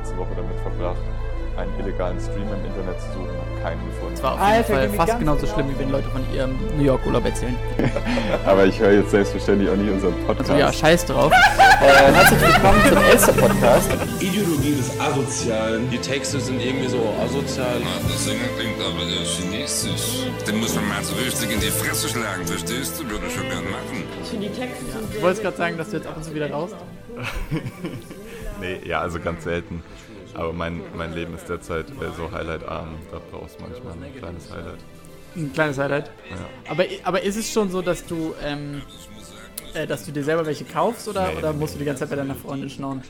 letzte Woche damit verbracht, einen illegalen Stream im Internet zu suchen, habe keinen gefunden. Das war auf jeden Alter, Fall fast genauso genau. schlimm, wie wenn Leute von ihrem New York Urlaub erzählen. Aber ich höre jetzt selbstverständlich auch nicht unseren Podcast. Also ja, scheiß drauf. Äh, herzlich willkommen zum Elster-Podcast. Ideologie des Asozialen. Die Texte sind irgendwie so asozial. Das Sänger klingt aber ja chinesisch. Den muss man mal so richtig in die Fresse schlagen, verstehst du? Würde ich schon gern machen. Du wolltest gerade sagen, dass du jetzt ab und zu wieder raus. Nee, ja, also ganz selten. Aber mein, mein Leben ist derzeit äh, so highlightarm. Da brauchst du manchmal ein kleines Highlight. Ein kleines Highlight. Ja. Aber, aber ist es schon so, dass du, ähm, äh, dass du dir selber welche kaufst oder, Nee, oder nee, musst du die ganze Zeit bei deiner Freundin schnauen?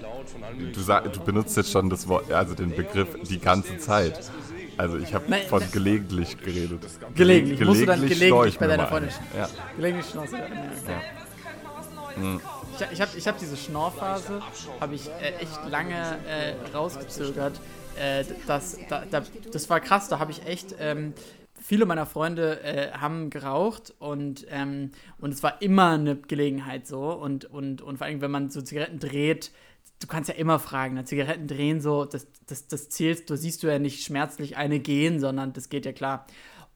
Du, sag, du benutzt jetzt schon das Wort, also den Begriff die ganze Zeit. Also ich habe von gelegentlich geredet. Gelegentlich. Musst du dann gelegentlich ich bei deiner Freundin ein. Ja. Gelegentlich schnauze. Ja, okay. Ich, ich habe ich hab diese Schnorrphase, habe ich äh, echt lange äh, rausgezögert. Äh, das, da, da, das war krass, da habe ich echt. Ähm, viele meiner Freunde äh, haben geraucht und, ähm, und es war immer eine Gelegenheit so. Und, und, und vor allem, wenn man so Zigaretten dreht, du kannst ja immer fragen, ne? Zigaretten drehen so, das, das, das zählst, du siehst du ja nicht schmerzlich eine gehen, sondern das geht ja klar.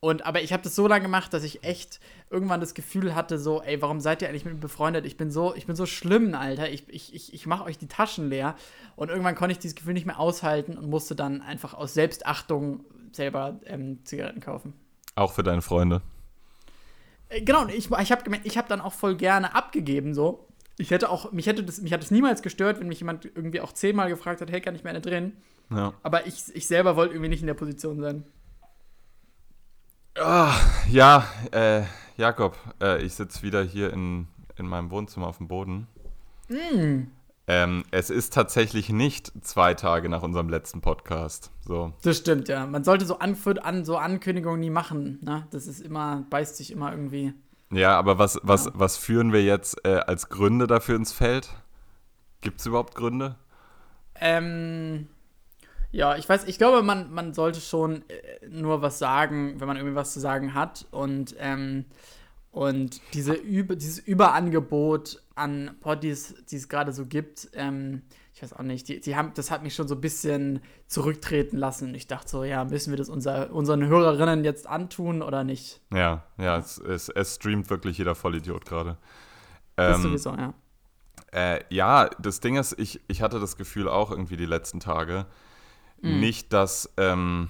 Und aber ich habe das so lange gemacht, dass ich echt irgendwann das Gefühl hatte, so, ey, warum seid ihr eigentlich mit mir befreundet? Ich bin so, ich bin so schlimm, Alter. Ich, ich, ich, ich mache euch die Taschen leer. Und irgendwann konnte ich dieses Gefühl nicht mehr aushalten und musste dann einfach aus Selbstachtung selber ähm, Zigaretten kaufen. Auch für deine Freunde. Äh, Genau, ich, ich habe ich hab dann auch voll gerne abgegeben, so. Ich hätte auch, mich hätte das, mich hat es niemals gestört, wenn mich jemand irgendwie auch zehnmal gefragt hat, hey, kann ich mir eine drehen? Ja. Aber ich, ich selber wollte irgendwie nicht in der Position sein. Ah, ja, äh, Jakob, äh, ich sitze wieder hier in, in meinem Wohnzimmer auf dem Boden. Ähm, es ist tatsächlich nicht zwei Tage nach unserem letzten Podcast. So. Das stimmt, ja. Man sollte so, Anf an, so Ankündigungen nie machen. Ne? Das ist immer, beißt sich immer irgendwie. Ja, aber was, was, was führen wir jetzt äh, als Gründe dafür ins Feld? Gibt es überhaupt Gründe? Ähm, ja, ich weiß, ich glaube, man, man sollte schon äh, nur was sagen, wenn man irgendwie was zu sagen hat. Und, ähm, und diese Über, dieses Überangebot an Poddies, die es gerade so gibt, ähm, ich weiß auch nicht, die, die haben, das hat mich schon so ein bisschen zurücktreten lassen. Ich dachte so, ja, müssen wir das unser, unseren Hörerinnen jetzt antun oder nicht? Ja, ja, es, es, es streamt wirklich jeder Vollidiot gerade. Das Ähm, sowieso, ja. Äh, ja, das Ding ist, ich, ich hatte das Gefühl auch irgendwie die letzten Tage, nicht, dass, ähm,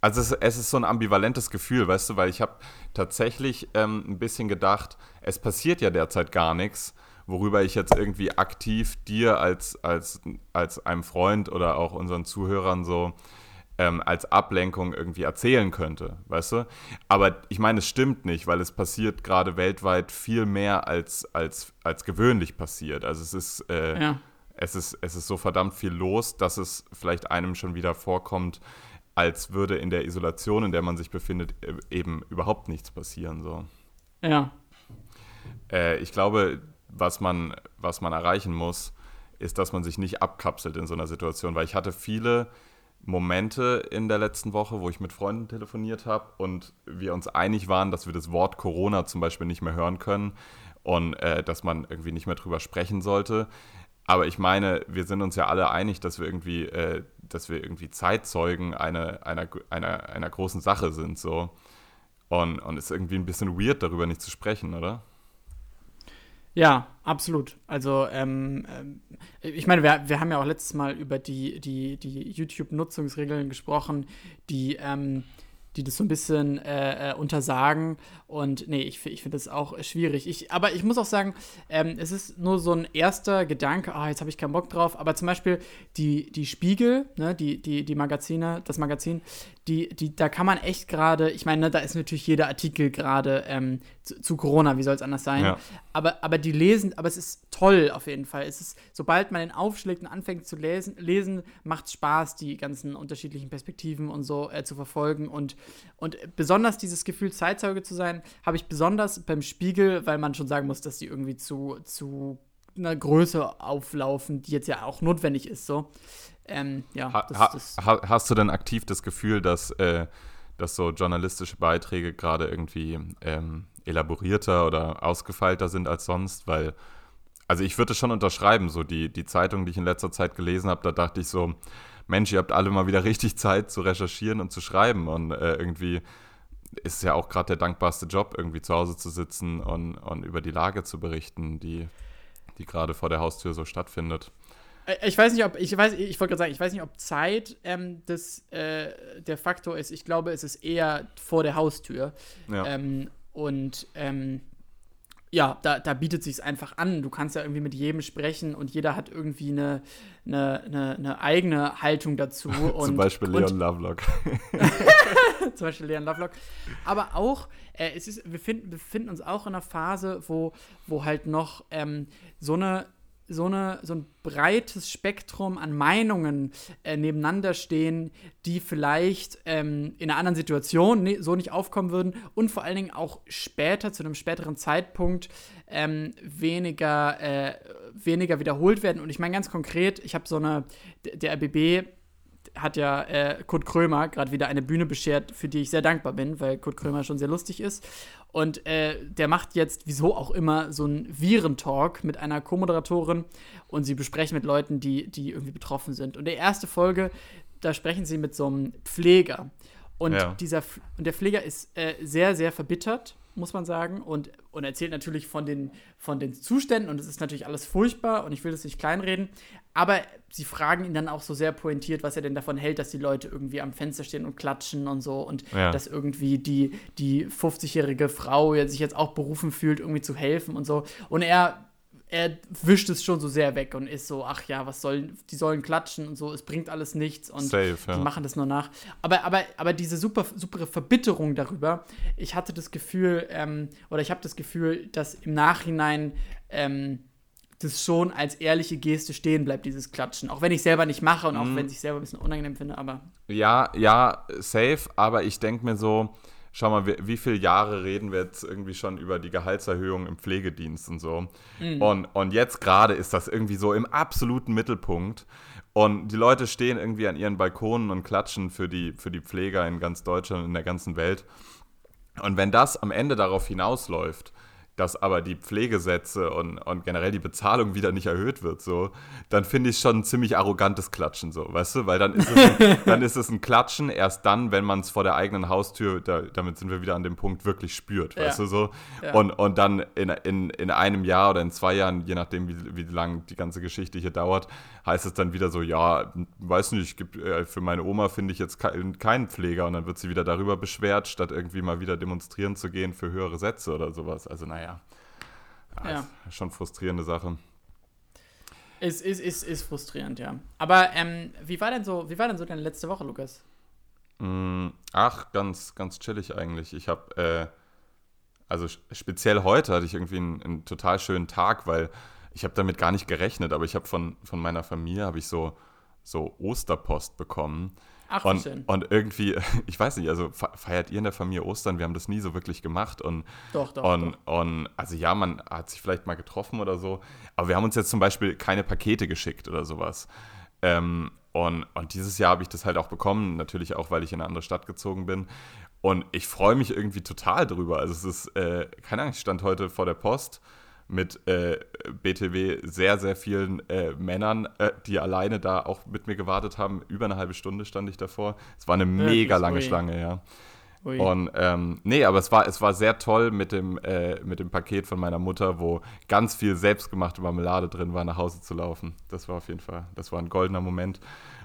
also es, es ist so ein ambivalentes Gefühl, weißt du, weil ich habe tatsächlich ähm, ein bisschen gedacht, es passiert ja derzeit gar nichts, worüber ich jetzt irgendwie aktiv dir als, als, als einem Freund oder auch unseren Zuhörern so ähm, als Ablenkung irgendwie erzählen könnte, weißt du? Aber ich meine, es stimmt nicht, weil es passiert gerade weltweit viel mehr als, als, als gewöhnlich passiert. Also es ist, äh, Ja. Es, ist, es ist so verdammt viel los, dass es vielleicht einem schon wieder vorkommt, als würde in der Isolation, in der man sich befindet, e- eben überhaupt nichts passieren. So. Ja. Äh, ich glaube, was man, was man erreichen muss, ist, dass man sich nicht abkapselt in so einer Situation, weil ich hatte viele Momente in der letzten Woche, wo ich mit Freunden telefoniert habe und wir uns einig waren, dass wir das Wort Corona zum Beispiel nicht mehr hören können und äh, dass man irgendwie nicht mehr drüber sprechen sollte. Aber ich meine, wir sind uns ja alle einig, dass wir irgendwie, äh, dass wir irgendwie Zeitzeugen einer, einer, einer, einer großen Sache sind. So. Und, und ist irgendwie ein bisschen weird, darüber nicht zu sprechen, oder? Ja, absolut. Also, ähm, ähm, ich meine, wir, wir haben ja auch letztes Mal über die, die, die YouTube-Nutzungsregeln gesprochen, die, ähm, die das so ein bisschen äh, äh, untersagen. Und nee, ich, ich finde das auch schwierig. Ich, aber ich muss auch sagen, ähm, es ist nur so ein erster Gedanke, ah, jetzt habe ich keinen Bock drauf. Aber zum Beispiel die, die Spiegel, ne, die, die, die Magazine, das Magazin, die, die, da kann man echt gerade, ich meine, ne, da ist natürlich jeder Artikel gerade ähm, zu, zu Corona, wie soll es anders sein? Ja. Aber, aber die lesen, aber es ist toll auf jeden Fall. Es ist, sobald man den aufschlägt und anfängt zu lesen, lesen macht es Spaß, die ganzen unterschiedlichen Perspektiven und so äh, zu verfolgen. Und, und besonders dieses Gefühl, Zeitzeuge zu sein, habe ich besonders beim Spiegel, weil man schon sagen muss, dass die irgendwie zu, zu einer Größe auflaufen, die jetzt ja auch notwendig ist. So. Ähm, ja, Ha, das, das, ha, hast du denn aktiv das Gefühl, dass, äh, dass so journalistische Beiträge gerade irgendwie ähm, elaborierter oder ausgefeilter sind als sonst? Weil, also ich würde es schon unterschreiben, so die, die Zeitung, die ich in letzter Zeit gelesen habe, da dachte ich so, Mensch, ihr habt alle mal wieder richtig Zeit zu recherchieren und zu schreiben und äh, irgendwie ist es ja auch gerade der dankbarste Job, irgendwie zu Hause zu sitzen und, und über die Lage zu berichten, die, die gerade vor der Haustür so stattfindet. Äh, ich weiß nicht, ob, ich weiß, ich wollte gerade sagen, ich weiß nicht, ob Zeit ähm, das, äh, der Faktor ist. Ich glaube, es ist eher vor der Haustür. Ja. Ähm, und ähm, ja, da, da bietet sich einfach an. Du kannst ja irgendwie mit jedem sprechen und jeder hat irgendwie eine, eine, eine, eine eigene Haltung dazu. Und, Zum Beispiel Leon und, Lovelock. Zum Beispiel Leon Lovelock. Aber auch, äh, es ist, wir finden, befinden uns auch in einer Phase, wo, wo halt noch ähm, so eine so, eine, so ein breites Spektrum an Meinungen äh, nebeneinander stehen, die vielleicht ähm, in einer anderen Situation ne, so nicht aufkommen würden und vor allen Dingen auch später, zu einem späteren Zeitpunkt, ähm, weniger, äh, weniger wiederholt werden. Und ich meine ganz konkret, ich habe so eine, der RBB hat ja äh, Kurt Krömer gerade wieder eine Bühne beschert, für die ich sehr dankbar bin, weil Kurt Krömer schon sehr lustig ist. Und äh, der macht jetzt, wieso auch immer, so einen Virentalk mit einer Co-Moderatorin und sie besprechen mit Leuten, die, die irgendwie betroffen sind. Und der erste Folge, da sprechen sie mit so einem Pfleger. Und, ja. dieser, und der Pfleger ist äh, sehr, sehr verbittert muss man sagen, und, und erzählt natürlich von den, von den Zuständen und es ist natürlich alles furchtbar und ich will das nicht kleinreden, aber sie fragen ihn dann auch so sehr pointiert, was er denn davon hält, dass die Leute irgendwie am Fenster stehen und klatschen und so und ja. dass irgendwie die, die 50-jährige Frau sich jetzt auch berufen fühlt, irgendwie zu helfen und so. Und er er wischt es schon so sehr weg und ist so, ach ja, was sollen, die sollen klatschen und so, es bringt alles nichts und Safe, ja. die machen das nur nach. Aber, aber, aber diese super, super Verbitterung darüber, ich hatte das Gefühl, ähm, oder ich habe das Gefühl, dass im Nachhinein ähm, das schon als ehrliche Geste stehen bleibt, dieses Klatschen. Auch wenn ich selber nicht mache und auch mhm. wenn ich selber ein bisschen unangenehm finde, aber. Ja, ja, safe, aber ich denke mir so, schau mal, wie, wie viele Jahre reden wir jetzt irgendwie schon über die Gehaltserhöhung im Pflegedienst und so. Mhm. Und, und jetzt gerade ist das irgendwie so im absoluten Mittelpunkt. Und die Leute stehen irgendwie an ihren Balkonen und klatschen für die, für die Pfleger in ganz Deutschland und in der ganzen Welt. Und wenn das am Ende darauf hinausläuft, dass aber die Pflegesätze und, und generell die Bezahlung wieder nicht erhöht wird, so, dann finde ich schon ein ziemlich arrogantes Klatschen, so, weißt du? Weil dann ist es ein, dann ist es ein Klatschen erst dann, wenn man es vor der eigenen Haustür, da, damit sind wir wieder an dem Punkt, wirklich spürt, ja. weißt du so? Ja. Und, und dann in, in, in einem Jahr oder in zwei Jahren, je nachdem, wie, wie lang die ganze Geschichte hier dauert, heißt es dann wieder so, ja, weiß nicht, gibt, äh, für meine Oma finde ich jetzt keinen Pfleger und dann wird sie wieder darüber beschwert, statt irgendwie mal wieder demonstrieren zu gehen für höhere Sätze oder sowas. Also naja naja. Ja, ja. Ist schon frustrierende Sache. Ist, ist, ist, ist frustrierend, ja. Aber ähm, wie, war denn so, wie war denn so deine letzte Woche, Lukas? Mm, ach, ganz, ganz chillig eigentlich. Ich habe, äh, also speziell heute hatte ich irgendwie einen, einen total schönen Tag, weil ich habe damit gar nicht gerechnet, aber ich habe von, von meiner Familie habe ich so, so Osterpost bekommen. Ach, und, schön. und irgendwie, ich weiß nicht, also feiert ihr in der Familie Ostern? Wir haben das nie so wirklich gemacht. Und, doch, doch, und, doch. Und also ja, man hat sich vielleicht mal getroffen oder so, aber wir haben uns jetzt zum Beispiel keine Pakete geschickt oder sowas. Ähm, und, und dieses Jahr habe ich das halt auch bekommen, natürlich auch, weil ich in eine andere Stadt gezogen bin. Und ich freue mich irgendwie total drüber. Also es ist, äh, keine Ahnung, ich stand heute vor der Post mit äh, BTW sehr, sehr vielen äh, Männern, äh, die alleine da auch mit mir gewartet haben. Über eine halbe Stunde stand ich davor. Es war eine mega lange ui. Schlange, ja. Ui. Und ähm, nee, aber es war, es war sehr toll mit dem, äh, mit dem Paket von meiner Mutter, wo ganz viel selbstgemachte Marmelade drin war, nach Hause zu laufen. Das war auf jeden Fall, das war ein goldener Moment.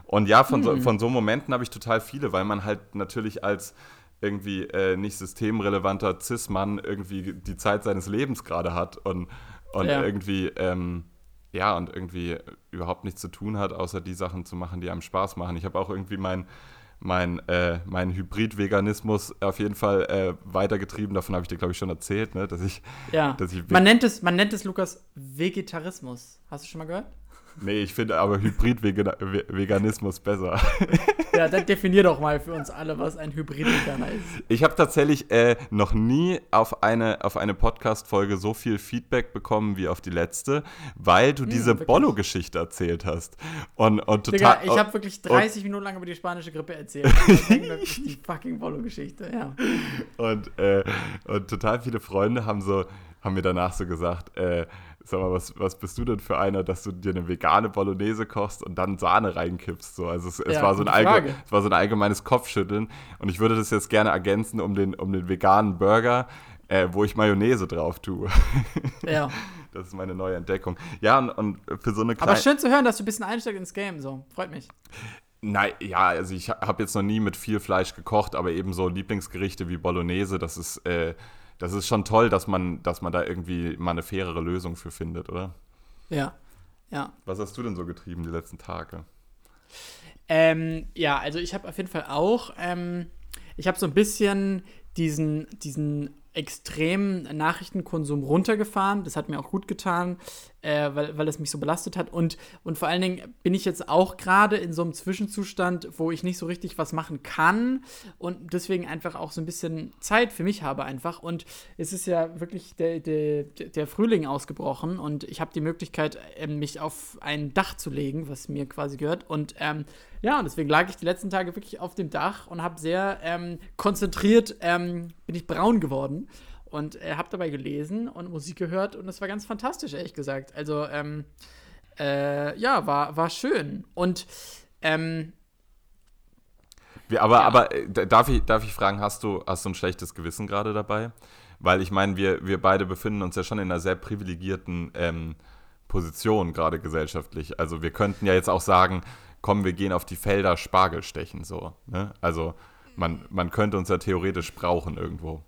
Und ja, von, hm. so, von so Momenten habe ich total viele, weil man halt natürlich als irgendwie äh, nicht systemrelevanter Cis-Mann irgendwie die Zeit seines Lebens gerade hat und, und ja. irgendwie, ähm, ja, und irgendwie überhaupt nichts zu tun hat, außer die Sachen zu machen, die einem Spaß machen. Ich habe auch irgendwie mein, mein, äh, mein Hybrid-Veganismus auf jeden Fall äh, weitergetrieben. Davon habe ich dir, glaube ich, schon erzählt, ne? dass ich. Ja. Dass ich man, nennt es, man nennt es, Lukas, Vegetarismus. Hast du schon mal gehört? Nee, ich finde aber Hybrid-Veganismus besser. Ja, dann definier doch mal für uns alle, was ein Hybrid-Veganer ist. Ich habe tatsächlich äh, noch nie auf eine, auf eine Podcast-Folge so viel Feedback bekommen wie auf die letzte, weil du hm, diese Bollo-Geschichte erzählt hast. Und, und total, Digga, ich habe wirklich 30 Minuten lang über die spanische Grippe erzählt. die fucking Bollo-Geschichte, ja. Und, äh, und total viele Freunde haben so haben mir danach so gesagt, äh, sag mal, was, was bist du denn für einer, dass du dir eine vegane Bolognese kochst und dann Sahne reinkippst? So, also es, es Ja, war so ein allge- es war so ein allgemeines Kopfschütteln und ich würde das jetzt gerne ergänzen um den, um den veganen Burger, äh, wo ich Mayonnaise drauf tue. Ja. Das ist meine neue Entdeckung. Ja, und, und für so eine Aber kleine. schön zu hören, dass du ein bisschen einsteigst ins Game. So, freut mich. Nein, ja, also ich habe jetzt noch nie mit viel Fleisch gekocht, aber eben so Lieblingsgerichte wie Bolognese, das ist, äh, das ist schon toll, dass man, dass man da irgendwie mal eine fairere Lösung für findet, oder? Ja. Ja. Was hast du denn so getrieben die letzten Tage? Ähm, ja, also ich habe auf jeden Fall auch, ähm, ich habe so ein bisschen diesen, diesen extremen Nachrichtenkonsum runtergefahren. Das hat mir auch gut getan, äh, weil, weil es mich so belastet hat. Und, und vor allen Dingen bin ich jetzt auch gerade in so einem Zwischenzustand, wo ich nicht so richtig was machen kann und deswegen einfach auch so ein bisschen Zeit für mich habe einfach. Und es ist ja wirklich der, der, der Frühling ausgebrochen und ich habe die Möglichkeit, ähm, mich auf ein Dach zu legen, was mir quasi gehört. Und ähm, ja, und deswegen lag ich die letzten Tage wirklich auf dem Dach und habe sehr ähm, konzentriert, ähm, bin ich braun geworden und äh, habe dabei gelesen und Musik gehört und es war ganz fantastisch, ehrlich gesagt. Also, ähm, äh, ja, war, war schön. Und, ähm, Wir, aber aber äh, darf, ich, darf ich fragen, hast du, hast du ein schlechtes Gewissen gerade dabei? Weil ich meine, wir, wir beide befinden uns ja schon in einer sehr privilegierten ähm, Position, gerade gesellschaftlich. Also wir könnten ja jetzt auch sagen, komm, wir gehen auf die Felder Spargel stechen, so. Ne? Also man, man könnte uns ja theoretisch brauchen irgendwo.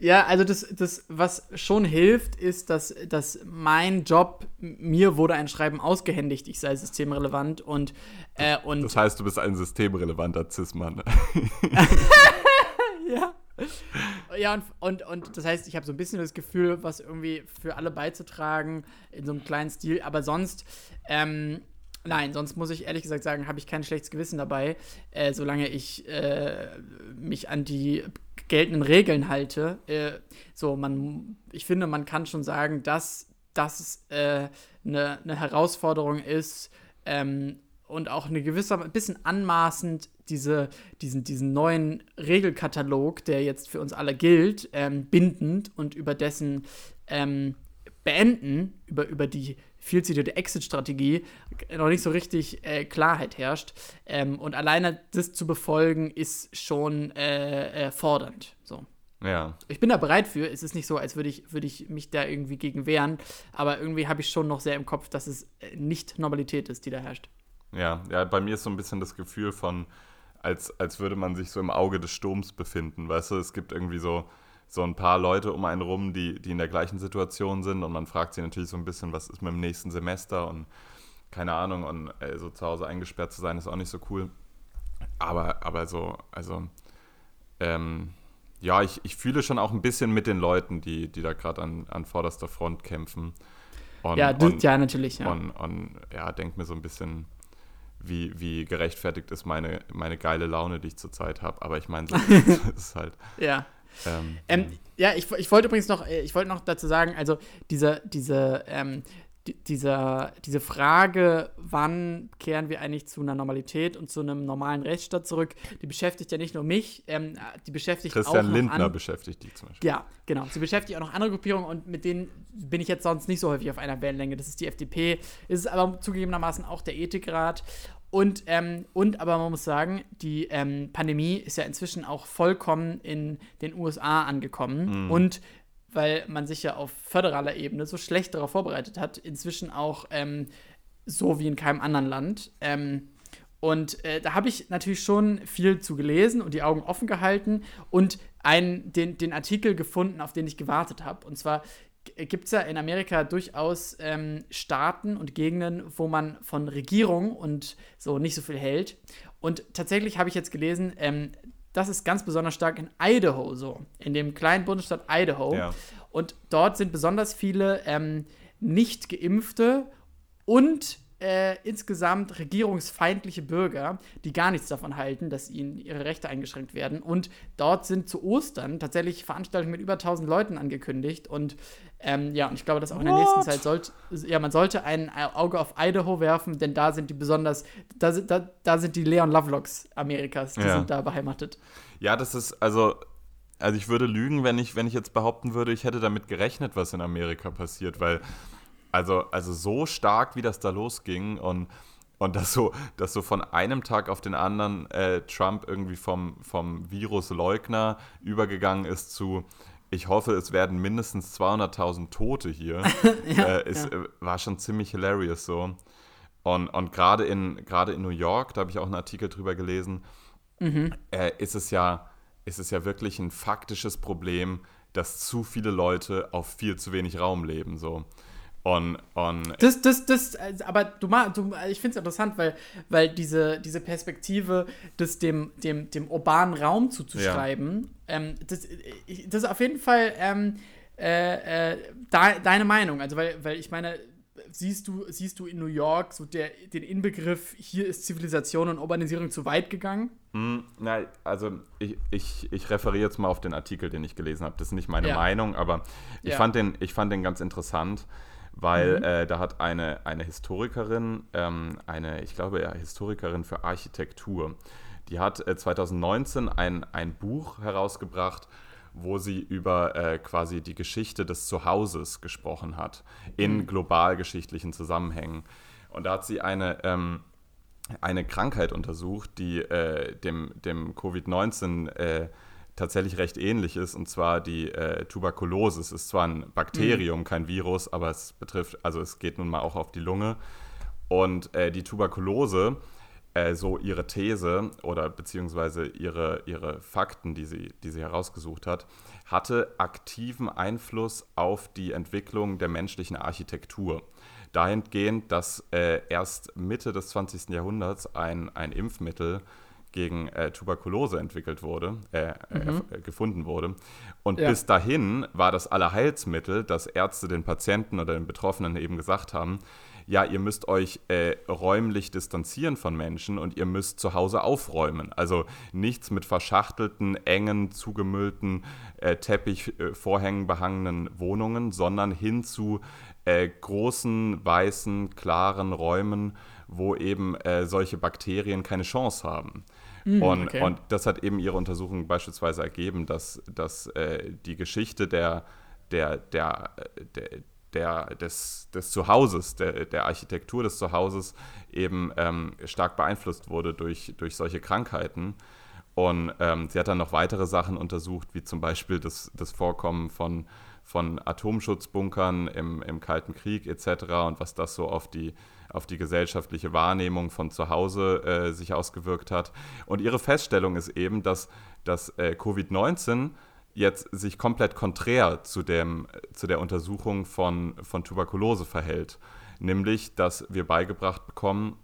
Ja, also das, das, was schon hilft, ist, dass, dass mein Job, mir wurde ein Schreiben ausgehändigt, ich sei systemrelevant und, äh, und Das heißt, du bist ein systemrelevanter Cis-Mann. ja. Ja, und, und, und das heißt, ich habe so ein bisschen das Gefühl, was irgendwie für alle beizutragen, in so einem kleinen Stil, aber sonst, ähm, nein, sonst muss ich ehrlich gesagt sagen, habe ich kein schlechtes Gewissen dabei, äh, solange ich äh, mich an die geltenden Regeln halte. Äh, so, man, ich finde, man kann schon sagen, dass das eine äh, ne- ne Herausforderung ist, ähm, und auch eine gewisse, ein bisschen anmaßend diese, diesen, diesen neuen Regelkatalog, der jetzt für uns alle gilt, ähm, bindend und über dessen ähm, Beenden, über, über die viel zitierte Exit-Strategie, noch nicht so richtig äh, Klarheit herrscht. Ähm, und alleine das zu befolgen, ist schon äh, äh, fordernd. So. ja. Ich bin da bereit für. Es ist nicht so, als würde ich, würde ich mich da irgendwie gegen wehren. Aber irgendwie habe ich schon noch sehr im Kopf, dass es äh, nicht Normalität ist, die da herrscht. Ja, ja, bei mir ist so ein bisschen das Gefühl von, als, als würde man sich so im Auge des Sturms befinden. Weißt du, es gibt irgendwie so, so ein paar Leute um einen rum, die, die in der gleichen Situation sind und man fragt sich natürlich so ein bisschen, was ist mit dem nächsten Semester und keine Ahnung und äh, so zu Hause eingesperrt zu sein ist auch nicht so cool. Aber, aber so, also, ähm, ja, ich, ich fühle schon auch ein bisschen mit den Leuten, die, die da gerade an, an vorderster Front kämpfen. Und, ja, das, und, ja, natürlich. Ja. und, und ja, denk mir so ein bisschen, wie, wie gerechtfertigt ist meine, meine geile Laune, die ich zurzeit habe. Aber ich meine, so, das ist halt. ja. Ähm, Ähm, ja, ich, ich wollte übrigens noch, äh, ich wollte noch dazu sagen, also diese, diese, ähm, die, dieser, diese Frage, wann kehren wir eigentlich zu einer Normalität und zu einem normalen Rechtsstaat zurück, die beschäftigt ja nicht nur mich, ähm, die beschäftigt auch Christian Lindner an, beschäftigt die zum Beispiel. Ja, genau. Sie beschäftigt auch noch andere Gruppierungen und mit denen bin ich jetzt sonst nicht so häufig auf einer Wellenlänge. Das ist die FDP, ist aber zugegebenermaßen auch der Ethikrat. Und, ähm, und aber man muss sagen, die ähm, Pandemie ist ja inzwischen auch vollkommen in den USA angekommen. Und weil man sich ja auf föderaler Ebene so schlecht darauf vorbereitet hat, inzwischen auch ähm, so wie in keinem anderen Land. Ähm, und äh, da habe ich natürlich schon viel zu gelesen und die Augen offen gehalten und einen, den, den Artikel gefunden, auf den ich gewartet habe. Und zwar gibt es ja in Amerika durchaus ähm, Staaten und Gegenden, wo man von Regierung und so nicht so viel hält. Und tatsächlich habe ich jetzt gelesen, ähm, das ist ganz besonders stark in Idaho so, in dem kleinen Bundesstaat Idaho. Ja. Und dort sind besonders viele ähm, nicht geimpfte und äh, insgesamt regierungsfeindliche Bürger, die gar nichts davon halten, dass ihnen ihre Rechte eingeschränkt werden. Und dort sind zu Ostern tatsächlich Veranstaltungen mit über 1000 Leuten angekündigt. Und ähm, ja, und ich glaube, dass auch in der nächsten Zeit sollte, ja, man sollte ein Auge auf Idaho werfen, denn da sind die besonders, da sind, da, da sind die Leon Lovelocks Amerikas, die Ja. sind da beheimatet. Ja, das ist, also, also ich würde lügen, wenn ich, wenn ich jetzt behaupten würde, ich hätte damit gerechnet, was in Amerika passiert, weil also, also so stark, wie das da losging und, und dass so, dass so von einem Tag auf den anderen äh, Trump irgendwie vom, vom Virusleugner übergegangen ist zu, ich hoffe, es werden mindestens 200.000 Tote hier, ja, äh, ist, ja. Äh, war schon ziemlich hilarious so. Und, und gerade in, in New York, da habe ich auch einen Artikel drüber gelesen, mhm. äh, ist, es ja, ist es ja wirklich ein faktisches Problem, dass zu viele Leute auf viel zu wenig Raum leben. So. Und, und das, das, das, aber du, du ich finde es interessant, weil, weil diese, diese Perspektive, das dem, dem, dem urbanen Raum zuzuschreiben, ja. ähm, das, das ist auf jeden Fall ähm, äh, äh, de, deine Meinung. Also, weil, weil ich meine, siehst du, siehst du in New York so der, den Inbegriff, hier ist Zivilisation und Urbanisierung zu weit gegangen? Hm, na, also ich, ich, ich referiere jetzt mal auf den Artikel, den ich gelesen habe. Das ist nicht meine ja. Meinung, aber ich, ja. fand den, ich fand den ganz interessant, weil mhm. äh, da hat eine, eine Historikerin, ähm, eine, ich glaube, ja, Historikerin für Architektur, die hat äh, 2019 ein, ein Buch herausgebracht, wo sie über äh, quasi die Geschichte des Zuhauses gesprochen hat, in mhm. globalgeschichtlichen Zusammenhängen. Und da hat sie eine, ähm, eine Krankheit untersucht, die äh, dem, dem Covid-19 äh, tatsächlich recht ähnlich ist, und zwar die äh, Tuberkulose. Es ist zwar ein Bakterium, mhm. kein Virus, aber es betrifft, also es geht nun mal auch auf die Lunge. Und äh, die Tuberkulose äh, so ihre These oder beziehungsweise ihre, ihre Fakten, die sie, die sie herausgesucht hat, hatte aktiven Einfluss auf die Entwicklung der menschlichen Architektur. Dahingehend, dass äh, erst Mitte des 20. Jahrhunderts ein, ein Impfmittel gegen äh, Tuberkulose entwickelt wurde, äh, äh mhm. äh, gefunden wurde. Und ja. bis dahin war das Allerheilsmittel, dass Ärzte den Patienten oder den Betroffenen eben gesagt haben, ja, ihr müsst euch äh, räumlich distanzieren von Menschen und ihr müsst zu Hause aufräumen. Also nichts mit verschachtelten, engen, zugemüllten, äh, Teppichvorhängen behangenen Wohnungen, sondern hin zu großen, weißen, klaren Räumen, wo eben solche Bakterien keine Chance haben. Mm, und, okay. und das hat eben ihre Untersuchung beispielsweise ergeben, dass, dass äh, die Geschichte der, der, der, der, der, des, des Zuhauses, der, der Architektur des Zuhauses eben ähm, stark beeinflusst wurde durch, durch solche Krankheiten. Und ähm, sie hat dann noch weitere Sachen untersucht, wie zum Beispiel das, das Vorkommen von, von Atomschutzbunkern im, im Kalten Krieg etc. und was das so auf die, auf die gesellschaftliche Wahrnehmung von zu Hause äh, sich ausgewirkt hat. Und ihre Feststellung ist eben, dass, dass äh, Covid-19 jetzt sich komplett konträr zu, dem, zu der Untersuchung von, von Tuberkulose verhält. Nämlich, dass wir beigebracht bekommen,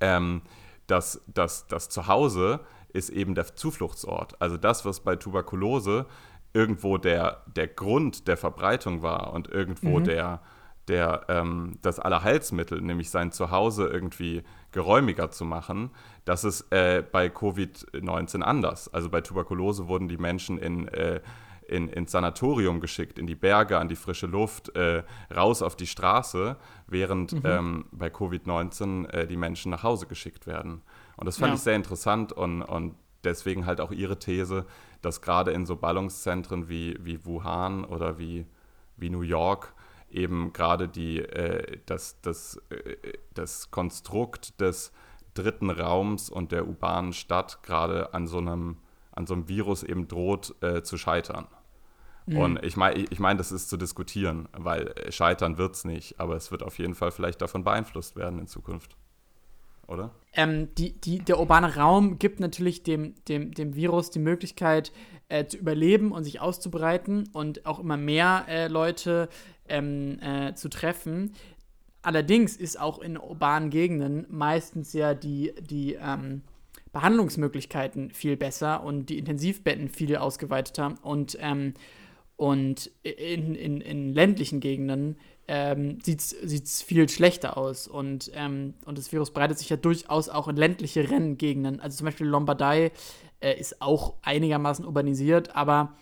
ähm, dass, dass das Zuhause ist eben der Zufluchtsort. Also das, was bei Tuberkulose irgendwo der, der Grund der Verbreitung war und irgendwo mhm. der, der, ähm, das Allerheilsmittel, nämlich sein Zuhause irgendwie geräumiger zu machen, das ist äh, bei Covid-19 anders. Also bei Tuberkulose wurden die Menschen in, äh, in, ins Sanatorium geschickt, in die Berge, an die frische Luft, äh, raus auf die Straße, während mhm. ähm, bei Covid-19 äh, die Menschen nach Hause geschickt werden. Und das fand ja. ich sehr interessant und, und deswegen halt auch ihre These, dass gerade in so Ballungszentren wie, wie Wuhan oder wie, wie New York eben gerade die, äh, das, das, äh, das Konstrukt des dritten Raums und der urbanen Stadt gerade an so einem, an so einem Virus eben droht äh, zu scheitern. Mhm. Und ich meine, ich mein, das ist zu diskutieren, weil scheitern wird es nicht, aber es wird auf jeden Fall vielleicht davon beeinflusst werden in Zukunft. Oder? Ähm, die, die, der urbane Raum gibt natürlich dem, dem, dem Virus die Möglichkeit äh, zu überleben und sich auszubreiten und auch immer mehr äh, Leute ähm, äh, zu treffen. Allerdings ist auch in urbanen Gegenden meistens ja die, die ähm, Behandlungsmöglichkeiten viel besser und die Intensivbetten viel ausgeweiteter. Und, ähm, und in, in, in ländlichen Gegenden ähm, sieht es viel schlechter aus. Und, ähm, und das Virus breitet sich ja durchaus auch in ländliche Renngegenden. Also zum Beispiel Lombardei äh, ist auch einigermaßen urbanisiert, aber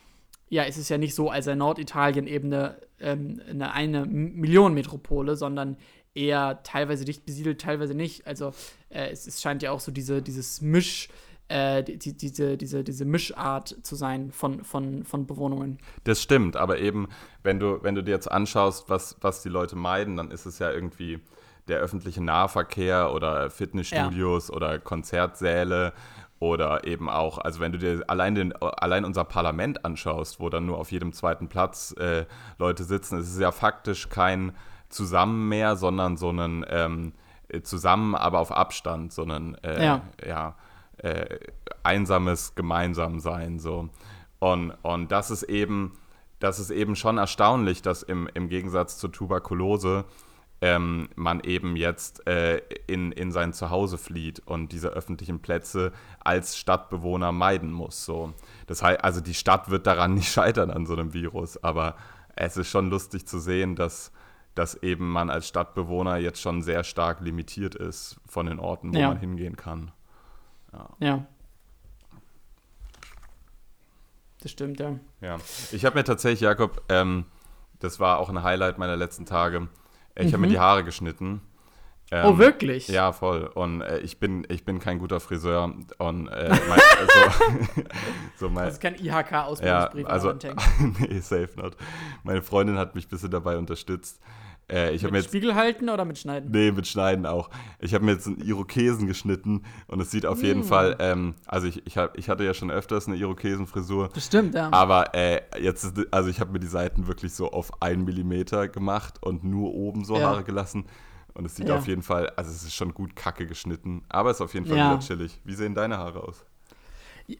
ja, es ist ja nicht so, als sei Norditalien eben eine, ähm, eine, eine Millionenmetropole, sondern eher teilweise dicht besiedelt, teilweise nicht. Also äh, es, es, scheint ja auch so diese, dieses Misch, äh, die, diese, diese, diese Mischart zu sein von, von, von Bewohnungen. Das stimmt, aber eben, wenn du, wenn du dir jetzt anschaust, was, was die Leute meiden, dann ist es ja irgendwie der öffentliche Nahverkehr oder Fitnessstudios ja. oder Konzertsäle oder eben auch, also wenn du dir allein, den, allein unser Parlament anschaust, wo dann nur auf jedem zweiten Platz äh, Leute sitzen, ist es ja faktisch kein Zusammen mehr, sondern so ein ähm, Zusammen, aber auf Abstand, sondern äh, ja, ja äh, einsames Gemeinsamsein so. Und, und das ist eben, das ist eben schon erstaunlich, dass im, im Gegensatz zur Tuberkulose ähm, man eben jetzt äh, in, in sein Zuhause flieht und diese öffentlichen Plätze als Stadtbewohner meiden muss. So. Das heißt, also die Stadt wird daran nicht scheitern an so einem Virus, aber es ist schon lustig zu sehen, dass, dass eben man als Stadtbewohner jetzt schon sehr stark limitiert ist von den Orten, wo ja. man hingehen kann. Ja. ja. Das stimmt, ja. Ja. Ich habe mir tatsächlich, Jakob, ähm, das war auch ein Highlight meiner letzten Tage, ich mhm. habe mir die Haare geschnitten. Ähm, oh, wirklich? Ja, voll. Und äh, ich, bin, ich bin kein guter Friseur. Und äh, mein, also, so mein, das ist kein IHK-Ausbildungsbrief. Ja, also, nee, safe not. Meine Freundin hat mich ein bisschen dabei unterstützt. Äh, ich mit jetzt, Spiegel halten oder mit Schneiden? Nee, mit Schneiden auch. Ich habe mir jetzt einen Irokesen geschnitten und es sieht auf mm. jeden Fall, ähm, also ich, ich, hab, ich hatte ja schon öfters eine Irokesenfrisur. Bestimmt, ja. Aber äh, jetzt, also ich habe mir die Seiten wirklich so auf einen Millimeter gemacht und nur oben so ja. Haare gelassen. Und es sieht ja. auf jeden Fall, also es ist schon gut kacke geschnitten, aber es ist auf jeden Fall ja. wieder chillig. Wie sehen deine Haare aus?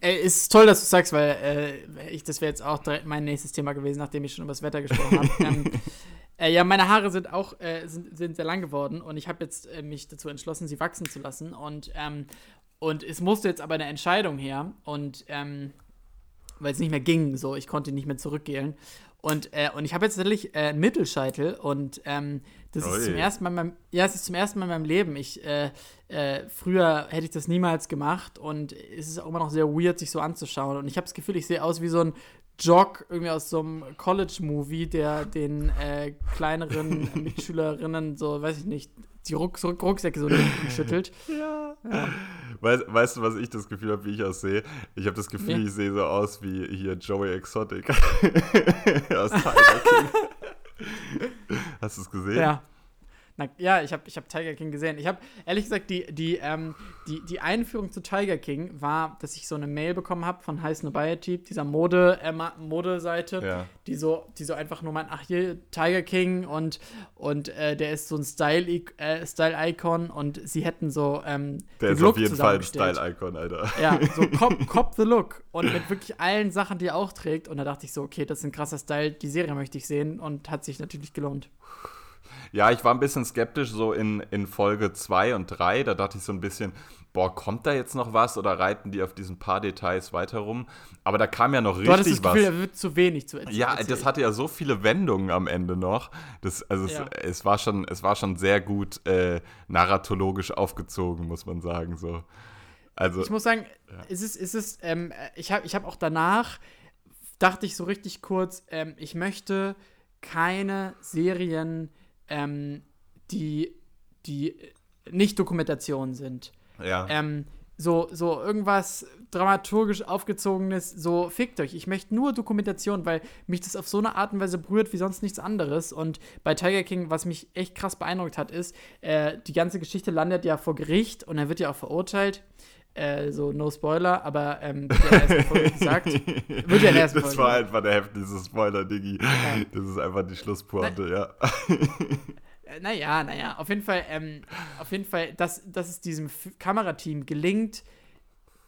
Äh, es ist toll, dass du sagst, weil äh, ich, das wäre jetzt auch mein nächstes Thema gewesen, nachdem ich schon über das Wetter gesprochen habe. ähm, äh, ja, meine Haare sind auch äh, sind, sind sehr lang geworden und ich habe jetzt äh, mich dazu entschlossen, sie wachsen zu lassen. Und, ähm, und es musste jetzt aber eine Entscheidung her und ähm, weil es nicht mehr ging, so ich konnte nicht mehr zurückgehen. Und, äh, und ich habe jetzt tatsächlich äh, einen Mittelscheitel und ähm, das Oi. ist zum ersten Mal in meinem, ja, es ist zum ersten Mal in meinem Leben. Ich, äh, früher hätte ich das niemals gemacht und es ist auch immer noch sehr weird, sich so anzuschauen. Und ich habe das Gefühl, ich sehe aus wie so ein Jock irgendwie aus so einem College-Movie, der den äh, kleineren Mitschülerinnen so, weiß ich nicht, die Ruck Rucksäcke so schüttelt. Ja. ja. Weißt, weißt, du, was ich das Gefühl habe, wie ich aussehe? Ich habe das Gefühl, ja. ich sehe so aus wie hier Joey Exotic aus Tiger King. Hast du es gesehen? Ja. Na, ja, ich habe ich hab Tiger King gesehen. Ich habe, ehrlich gesagt, die, die, ähm, die, die Einführung zu Tiger King war, dass ich so eine Mail bekommen habe von High Snobiety, dieser Mode, äh, Modeseite, ja. die, so, die so einfach nur meint, ach hier, Tiger King und, und äh, der ist so ein Style-Icon äh, Style und sie hätten so ähm, Der ist Look auf jeden Fall ein Style-Icon, Alter. Ja, so cop, cop the Look und mit wirklich allen Sachen, die er auch trägt. Und da dachte ich so, okay, das ist ein krasser Style, die Serie möchte ich sehen und hat sich natürlich gelohnt. Ja, ich war ein bisschen skeptisch so in, in Folge 2 und 3. Da dachte ich so ein bisschen, boah, kommt da jetzt noch was oder reiten die auf diesen paar Details weiter rum? Aber da kam ja noch richtig was. Du hattest das Gefühl, was. da wird zu wenig zu erzählen. Ja, das hatte ja so viele Wendungen am Ende noch. Das, also ja. es, es, war schon, es war schon sehr gut äh, narratologisch aufgezogen, muss man sagen. So. Also, ich muss sagen, ja. es ist, es ist, ähm, ich habe ich hab auch danach, dachte ich so richtig kurz, ähm, ich möchte keine Serien ähm, die, die nicht Dokumentationen sind. Ja. Ähm, so, so irgendwas dramaturgisch aufgezogenes, so fickt euch. Ich möchte nur Dokumentation, weil mich das auf so eine Art und Weise berührt wie sonst nichts anderes. Und bei Tiger King, was mich echt krass beeindruckt hat, ist, äh, die ganze Geschichte landet ja vor Gericht und er wird ja auch verurteilt. Äh, so, no Spoiler, aber ähm, wird ja erst Folge gesagt. Wird ja erst Das war einfach der heftigste Spoiler, Diggi. Ja. Das ist einfach die Schlusspointe, Na, ja. Äh, naja, naja, auf jeden Fall, ähm, auf jeden Fall, dass, dass es diesem Kamerateam gelingt,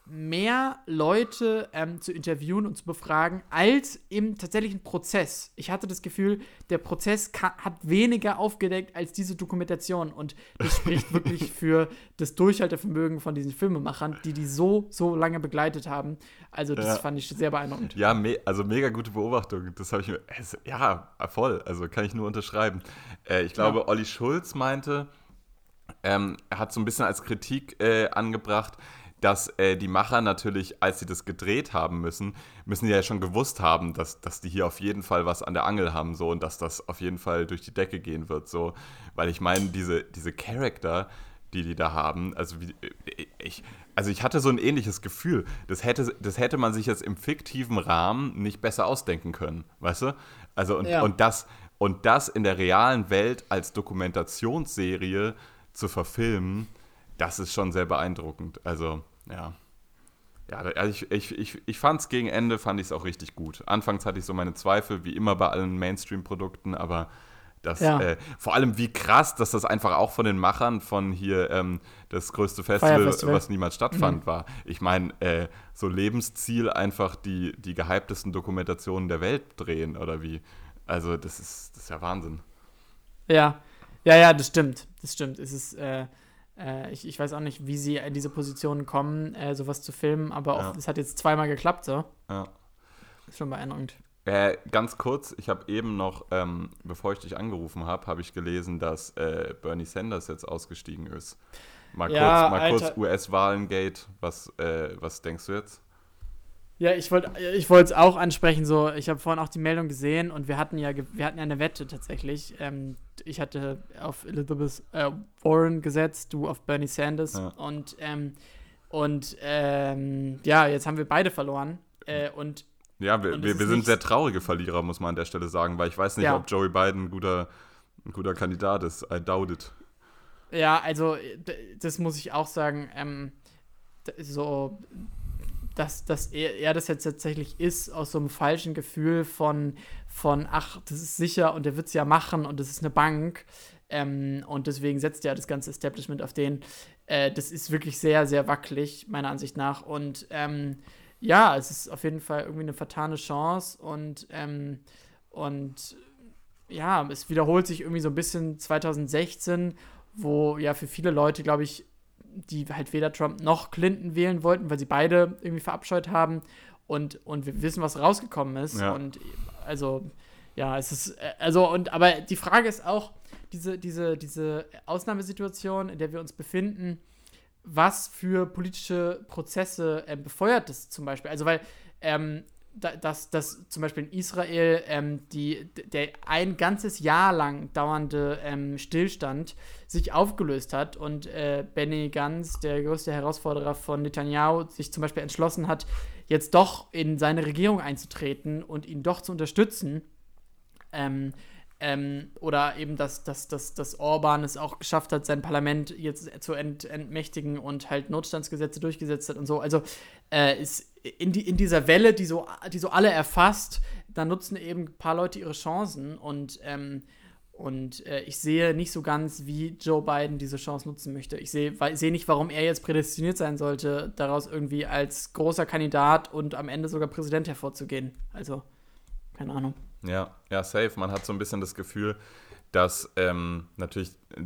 mehr Leute ähm, zu interviewen und zu befragen als im tatsächlichen Prozess. Ich hatte das Gefühl, der Prozess hat weniger aufgedeckt als diese Dokumentation und das spricht wirklich für das Durchhaltevermögen von diesen Filmemachern, die die so, so lange begleitet haben. Also das ja. fand ich sehr beeindruckend. Ja, me also mega gute Beobachtung. Das habe ich mir, ja, voll, also kann ich nur unterschreiben. Äh, ich glaube, ja. Olli Schulz meinte, ähm, er hat so ein bisschen als Kritik äh, angebracht, dass äh, die Macher natürlich, als sie das gedreht haben müssen, müssen ja schon gewusst haben, dass, dass die hier auf jeden Fall was an der Angel haben so und dass das auf jeden Fall durch die Decke gehen wird. So. Weil ich meine, diese, diese Charakter, die die da haben. Also, wie, äh, ich, also ich hatte so ein ähnliches Gefühl. Das hätte, das hätte man sich jetzt im fiktiven Rahmen nicht besser ausdenken können, weißt du? Also und, ja. und, das, und das in der realen Welt als Dokumentationsserie zu verfilmen, das ist schon sehr beeindruckend. Also, ja. Ja, also ich, ich, ich, ich fand es gegen Ende, fand ich es auch richtig gut. Anfangs hatte ich so meine Zweifel, wie immer bei allen Mainstream-Produkten, aber das, ja. äh, vor allem wie krass, dass das einfach auch von den Machern von hier ähm, das größte Festival, Festival, was niemals stattfand, mhm. war. Ich meine, äh, so Lebensziel einfach die, die gehyptesten Dokumentationen der Welt drehen oder wie. Also das ist, das ist ja Wahnsinn. Ja, ja, ja, das stimmt. Das stimmt. Es ist, äh, äh, ich, ich weiß auch nicht, wie sie in diese Position kommen, äh, sowas zu filmen, aber ja. es hat jetzt zweimal geklappt, so. Ja. Ist schon beeindruckend. Äh, ganz kurz, ich habe eben noch, ähm, bevor ich dich angerufen habe, habe ich gelesen, dass äh, Bernie Sanders jetzt ausgestiegen ist. Mal ja, kurz, kurz US-Wahlengate. Was, äh, was denkst du jetzt? Ja, ich wollte ich es auch ansprechen. So, ich habe vorhin auch die Meldung gesehen und wir hatten ja, wir hatten ja eine Wette tatsächlich. Ähm, ich hatte auf Elizabeth äh, Warren gesetzt, du auf Bernie Sanders ja. und ähm, und ähm, ja, jetzt haben wir beide verloren. Äh, und ja, wir, wir, wir sind sehr traurige Verlierer, muss man an der Stelle sagen, weil ich weiß nicht, ja. ob Joey Biden ein guter, ein guter Kandidat ist. I doubt it. Ja, also das muss ich auch sagen. Ähm, so, dass, dass er, er das jetzt tatsächlich ist, aus so einem falschen Gefühl von, von ach, das ist sicher und der wird es ja machen und das ist eine Bank. Ähm, und deswegen setzt ja das ganze Establishment auf den. Äh, das ist wirklich sehr, sehr wackelig, meiner Ansicht nach. Und ähm, ja, es ist auf jeden Fall irgendwie eine vertane Chance und, ähm, und ja, es wiederholt sich irgendwie so ein bisschen 2016, wo ja für viele Leute, glaube ich, die halt weder Trump noch Clinton wählen wollten, weil sie beide irgendwie verabscheut haben und, und wir wissen, was rausgekommen ist. Ja. Und also, ja, es ist, äh, also, und aber die Frage ist auch, diese, diese, diese Ausnahmesituation, in der wir uns befinden, was für politische Prozesse äh, befeuert das zum Beispiel. Also, weil ähm, dass, dass zum Beispiel in Israel ähm, die, der ein ganzes Jahr lang dauernde ähm, Stillstand sich aufgelöst hat und äh, Benny Gantz, der größte Herausforderer von Netanyahu, sich zum Beispiel entschlossen hat, jetzt doch in seine Regierung einzutreten und ihn doch zu unterstützen. Ähm, ähm, oder eben, dass, dass, dass, dass Orban es auch geschafft hat, sein Parlament jetzt zu ent, entmächtigen und halt Notstandsgesetze durchgesetzt hat und so. Also äh, ist in, die, in dieser Welle, die so, die so alle erfasst, da nutzen eben ein paar Leute ihre Chancen und, ähm, und äh, ich sehe nicht so ganz, wie Joe Biden diese Chance nutzen möchte. Ich sehe seh nicht, warum er jetzt prädestiniert sein sollte, daraus irgendwie als großer Kandidat und am Ende sogar Präsident hervorzugehen. Also, keine Ahnung. Ja, ja, safe. Man hat so ein bisschen das Gefühl, dass ähm, natürlich äh,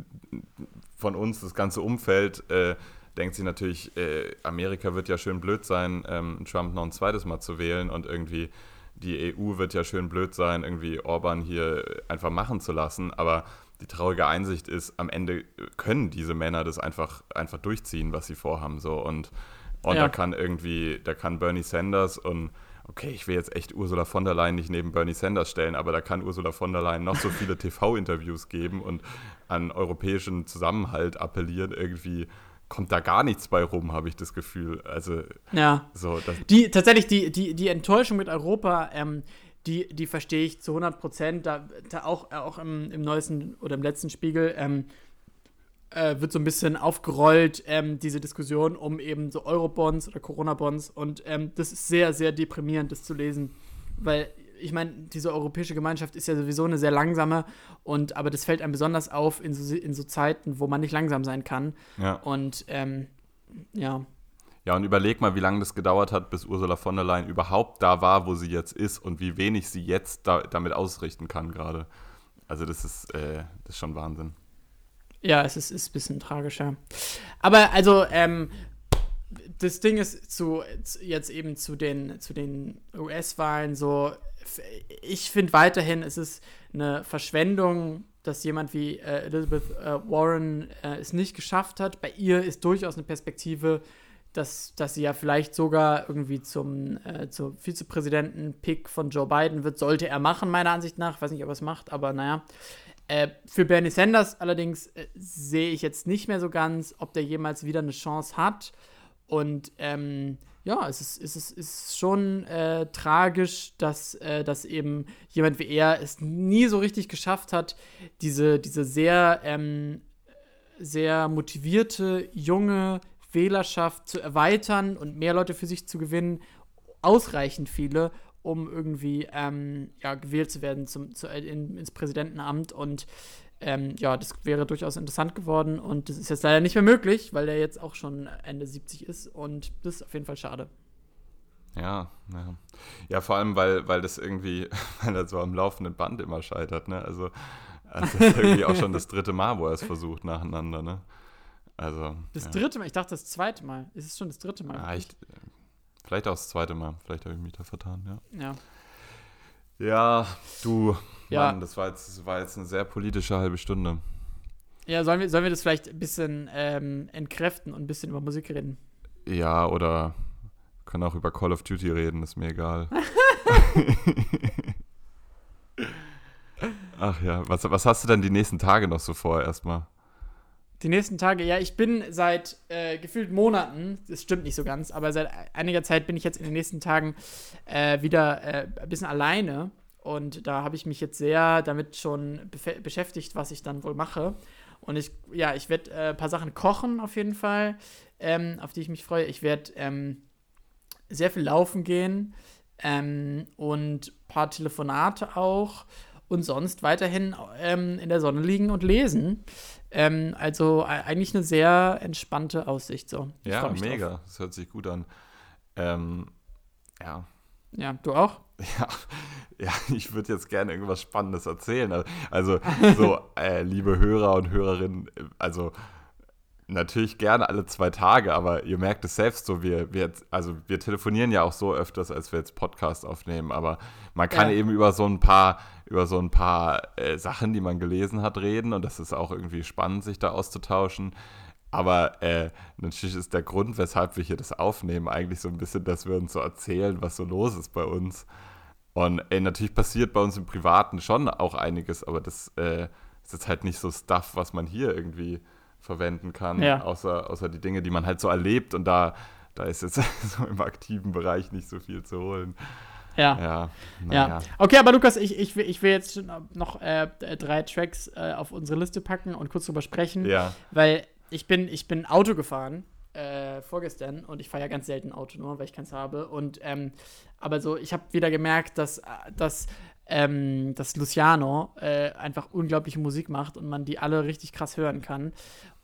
von uns das ganze Umfeld äh, denkt sich natürlich, äh, Amerika wird ja schön blöd sein, ähm, Trump noch ein zweites Mal zu wählen und irgendwie die EU wird ja schön blöd sein, irgendwie Orban hier einfach machen zu lassen. Aber die traurige Einsicht ist, am Ende können diese Männer das einfach, einfach durchziehen, was sie vorhaben. So. Und, und ja. da kann irgendwie, da kann Bernie Sanders und okay, ich will jetzt echt Ursula von der Leyen nicht neben Bernie Sanders stellen, aber da kann Ursula von der Leyen noch so viele TV-Interviews geben und an europäischen Zusammenhalt appellieren. Irgendwie kommt da gar nichts bei rum, habe ich das Gefühl. Also, ja. So, die, tatsächlich, die, die, die Enttäuschung mit Europa, ähm, die, die verstehe ich zu 100 Prozent. Da, da auch, auch im, im neuesten oder im letzten Spiegel. Ähm, äh, wird so ein bisschen aufgerollt, ähm, diese Diskussion um eben so Eurobonds oder Corona-Bonds. Und ähm, das ist sehr, sehr deprimierend, das zu lesen. Weil, ich meine, diese europäische Gemeinschaft ist ja sowieso eine sehr langsame, und aber das fällt einem besonders auf in so, in so Zeiten, wo man nicht langsam sein kann. Ja. Und ähm, ja. Ja, und überleg mal, wie lange das gedauert hat, bis Ursula von der Leyen überhaupt da war, wo sie jetzt ist und wie wenig sie jetzt da, damit ausrichten kann gerade. Also das ist, äh, das ist schon Wahnsinn. Ja, es ist, ist ein bisschen tragischer. Aber also, ähm, das Ding ist zu, jetzt eben zu den, zu den US-Wahlen so, ich finde weiterhin, es ist eine Verschwendung, dass jemand wie äh, Elizabeth äh, Warren äh, es nicht geschafft hat. Bei ihr ist durchaus eine Perspektive, dass, dass sie ja vielleicht sogar irgendwie zum, äh, zum Vizepräsidenten-Pick von Joe Biden wird, sollte er machen, meiner Ansicht nach. Ich weiß nicht, ob er es macht, aber naja. Äh, für Bernie Sanders allerdings äh, sehe ich jetzt nicht mehr so ganz, ob der jemals wieder eine Chance hat. Und ähm, ja, es ist, es ist, ist schon äh, tragisch, dass, äh, dass eben jemand wie er es nie so richtig geschafft hat, diese, diese sehr, ähm, sehr motivierte, junge Wählerschaft zu erweitern und mehr Leute für sich zu gewinnen, ausreichend viele, um irgendwie ähm, ja, gewählt zu werden zum, zu, in, ins Präsidentenamt. Und ähm, ja, das wäre durchaus interessant geworden. Und das ist jetzt leider nicht mehr möglich, weil er jetzt auch schon Ende 70 ist. Und das ist auf jeden Fall schade. Ja, ja. Ja, vor allem, weil, weil das irgendwie, weil er so am laufenden Band immer scheitert, ne? Also, also das ist irgendwie auch schon das dritte Mal, wo er es versucht nacheinander, ne? Also. Das ja. dritte Mal, ich dachte das zweite Mal. Ist es schon das dritte Mal? Ja, ich, vielleicht auch das zweite Mal. Vielleicht habe ich mich da vertan, ja. Ja. Ja, du, Ja. Mann, das war, jetzt, das war jetzt eine sehr politische halbe Stunde. Ja, sollen wir, sollen wir das vielleicht ein bisschen ähm, entkräften und ein bisschen über Musik reden? Ja, oder können auch über Call of Duty reden, ist mir egal. Ach ja, was, was hast du denn die nächsten Tage noch so vor erstmal? Die nächsten Tage, ja, ich bin seit äh, gefühlt Monaten, das stimmt nicht so ganz, aber seit einiger Zeit bin ich jetzt in den nächsten Tagen äh, wieder äh, ein bisschen alleine. Und da habe ich mich jetzt sehr damit schon beschäftigt, was ich dann wohl mache. Und ich, ja, ich werde äh, ein paar Sachen kochen auf jeden Fall, ähm, auf die ich mich freue. Ich werde ähm, sehr viel laufen gehen ähm, und ein paar Telefonate auch. Und sonst weiterhin ähm, in der Sonne liegen und lesen. Ähm, also äh, eigentlich eine sehr entspannte Aussicht. So. Ich Ja, mega. Drauf. Das hört sich gut an. Ähm, ja. Ja, du auch? Ja, ja, ich würde jetzt gerne irgendwas Spannendes erzählen. Also, so, äh, liebe Hörer und Hörerinnen, äh, also natürlich gerne alle zwei Tage, aber ihr merkt es selbst so, wir, wir, also wir telefonieren ja auch so öfters, als wir jetzt Podcast aufnehmen, aber man kann Ja. eben über so ein paar, über so ein paar äh, Sachen, die man gelesen hat, reden und das ist auch irgendwie spannend, sich da auszutauschen. Aber äh, natürlich ist der Grund, weshalb wir hier das aufnehmen, eigentlich so ein bisschen, dass wir uns so erzählen, was so los ist bei uns. Und ey, natürlich passiert bei uns im Privaten schon auch einiges, aber das äh, ist jetzt halt nicht so Stuff, was man hier irgendwie verwenden kann, Ja. außer, außer die Dinge, die man halt so erlebt. Und da, da ist jetzt so im aktiven Bereich nicht so viel zu holen. Ja. Ja, Ja. Okay, aber Lukas, ich, ich, will- ich will jetzt noch äh, drei Tracks äh, auf unsere Liste packen und kurz drüber sprechen. Ja. Weil ich bin, ich bin Auto gefahren äh, vorgestern und ich fahre ja ganz selten Auto nur, weil ich keins habe. Und ähm, aber so, ich habe wieder gemerkt, dass, äh, dass, ähm, dass Luciano äh, einfach unglaubliche Musik macht und man die alle richtig krass hören kann.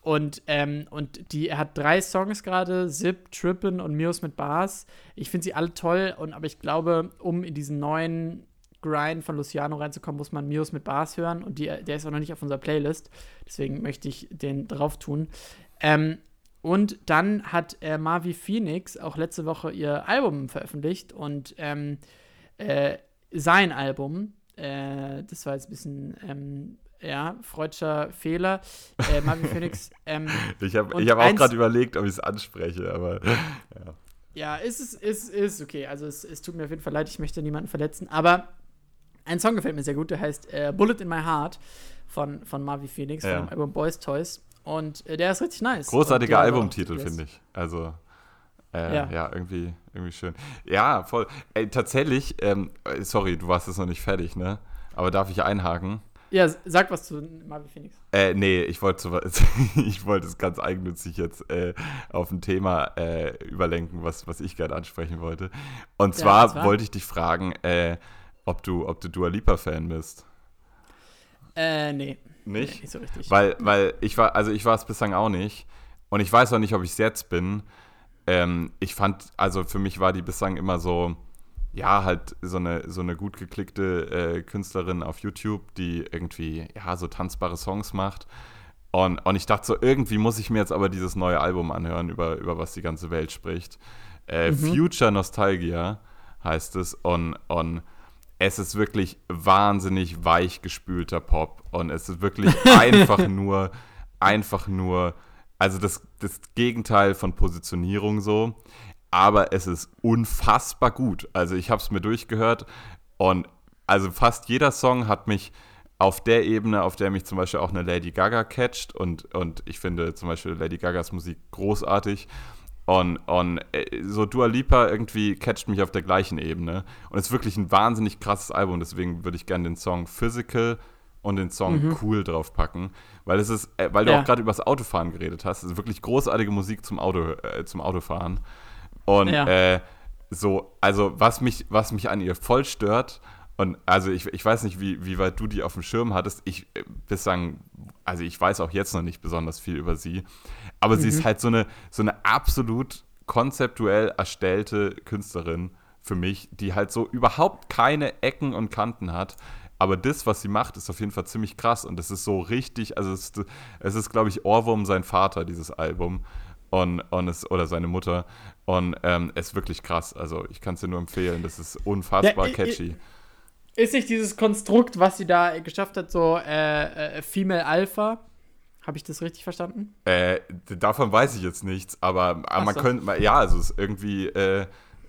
Und, ähm, und die, er hat drei Songs gerade, Zip, Trippin und Mios mit Bars. Ich finde sie alle toll, und, aber ich glaube, um in diesen neuen Grind von Luciano reinzukommen, muss man Mios mit Bars hören. Und die, der ist auch noch nicht auf unserer Playlist. Deswegen möchte ich den drauf tun. Ähm, und dann hat äh, Marvi Phoenix auch letzte Woche ihr Album veröffentlicht und ähm, äh, sein Album, äh, das war jetzt ein bisschen, ähm, ja, freudscher Fehler. Äh, Marvi Phoenix, ähm, Ich habe hab auch gerade überlegt, ob ich es anspreche, aber Ja, ist, ist, ist, ist okay. Also es, es tut mir auf jeden Fall leid, ich möchte niemanden verletzen. Aber ein Song gefällt mir sehr gut, der heißt äh, Bullet in My Heart von, von Marvi Phoenix, Ja. von dem Album Boys Toys. Und äh, der ist richtig nice. großartiger Albumtitel, finde ich. Also, äh, ja. Ja. irgendwie, irgendwie schön. Ja, voll. Ey, tatsächlich, ähm, äh, sorry, du warst jetzt noch nicht fertig, ne? Aber darf ich einhaken? Ja, sag was zu Marvi Phoenix. Äh, nee, ich wollte ich wollte es ganz eigennützig jetzt äh, auf ein Thema äh, überlenken, was, was ich gerade ansprechen wollte. Und Ja, zwar war? wollte ich dich fragen, äh, ob du, ob du Dua Lipa Fan bist. Äh, nee. Nee, Nicht? nicht so richtig. Weil, weil ich war, also ich war es bislang auch nicht. Und ich weiß auch nicht, ob ich es jetzt bin. Ähm, ich fand, also für mich war die bislang immer so, ja, halt so eine, so eine gut geklickte äh, Künstlerin auf YouTube, die irgendwie, ja, so tanzbare Songs macht. Und, und ich dachte so, irgendwie muss ich mir jetzt aber dieses neue Album anhören, über, über was die ganze Welt spricht. Äh, Future Nostalgia heißt es. Und, und es ist wirklich wahnsinnig weich gespülter Pop. Und es ist wirklich einfach nur, einfach nur, also das, das Gegenteil von Positionierung so. Aber es ist unfassbar gut. Also ich habe es mir durchgehört und also fast jeder Song hat mich auf der Ebene, auf der mich zum Beispiel auch eine Lady Gaga catcht und, und ich finde zum Beispiel Lady Gagas Musik großartig. Und, und äh, so Dua Lipa irgendwie catcht mich auf der gleichen Ebene. Und es ist wirklich ein wahnsinnig krasses Album, deswegen würde ich gerne den Song Physical und den Song mhm. Cool draufpacken. Weil es ist, äh, weil du ja. auch gerade über das Autofahren geredet hast, es ist wirklich großartige Musik zum Auto, äh, zum Autofahren. Und ja. äh, so, also was mich, was mich an ihr voll stört, und also ich, ich weiß nicht, wie, wie weit du die auf dem Schirm hattest. Ich äh, bislang, also ich weiß auch jetzt noch nicht besonders viel über sie. Aber mhm. sie ist mhm. halt so eine, so eine absolut konzeptuell erstellte Künstlerin für mich, die halt so überhaupt keine Ecken und Kanten hat. Aber das, was sie macht, ist auf jeden Fall ziemlich krass und es ist so richtig, also es ist, es ist glaube ich, Ohrwurm sein Vater, dieses Album. Und, und es, oder seine Mutter. Und ähm, es ist wirklich krass. Also ich kann es dir nur empfehlen. Das ist unfassbar ja, catchy. Ist nicht dieses Konstrukt, was sie da geschafft hat, so äh, äh, Female Alpha? Habe ich das richtig verstanden? Äh, davon weiß ich jetzt nichts, aber, aber man so. könnte, ja, also es ist irgendwie, äh,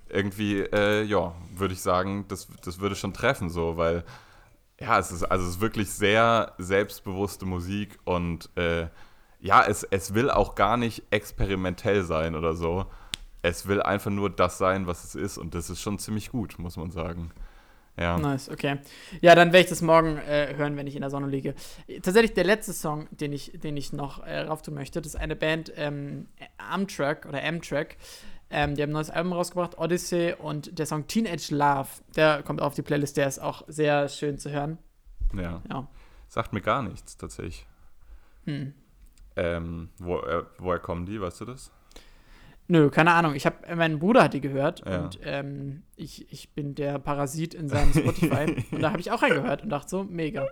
irgendwie, äh, ja, würde ich sagen, das, das würde schon treffen, so, weil, ja, es ist, also es ist wirklich sehr selbstbewusste Musik und, äh, ja, es, es will auch gar nicht experimentell sein oder so. Es will einfach nur das sein, was es ist und das ist schon ziemlich gut, muss man sagen. Ja. Nice, okay. Ja, dann werde ich das morgen äh, hören, wenn ich in der Sonne liege. Tatsächlich der letzte Song, den ich, den ich noch äh, rauf tun möchte, das ist eine Band ähm, Amtrak oder Amtrak. Ähm, die haben ein neues Album rausgebracht, Odyssey, und der Song Teenage Love, der kommt auf die Playlist, der ist auch sehr schön zu hören. Ja. ja. Sagt mir gar nichts, tatsächlich. Hm. Ähm, wo, äh, woher kommen die, weißt du das? Nö, keine Ahnung. Ich habe, mein Bruder hat die gehört ja. und ähm, ich, ich bin der Parasit in seinem Spotify und da habe ich auch reingehört und dachte so, mega.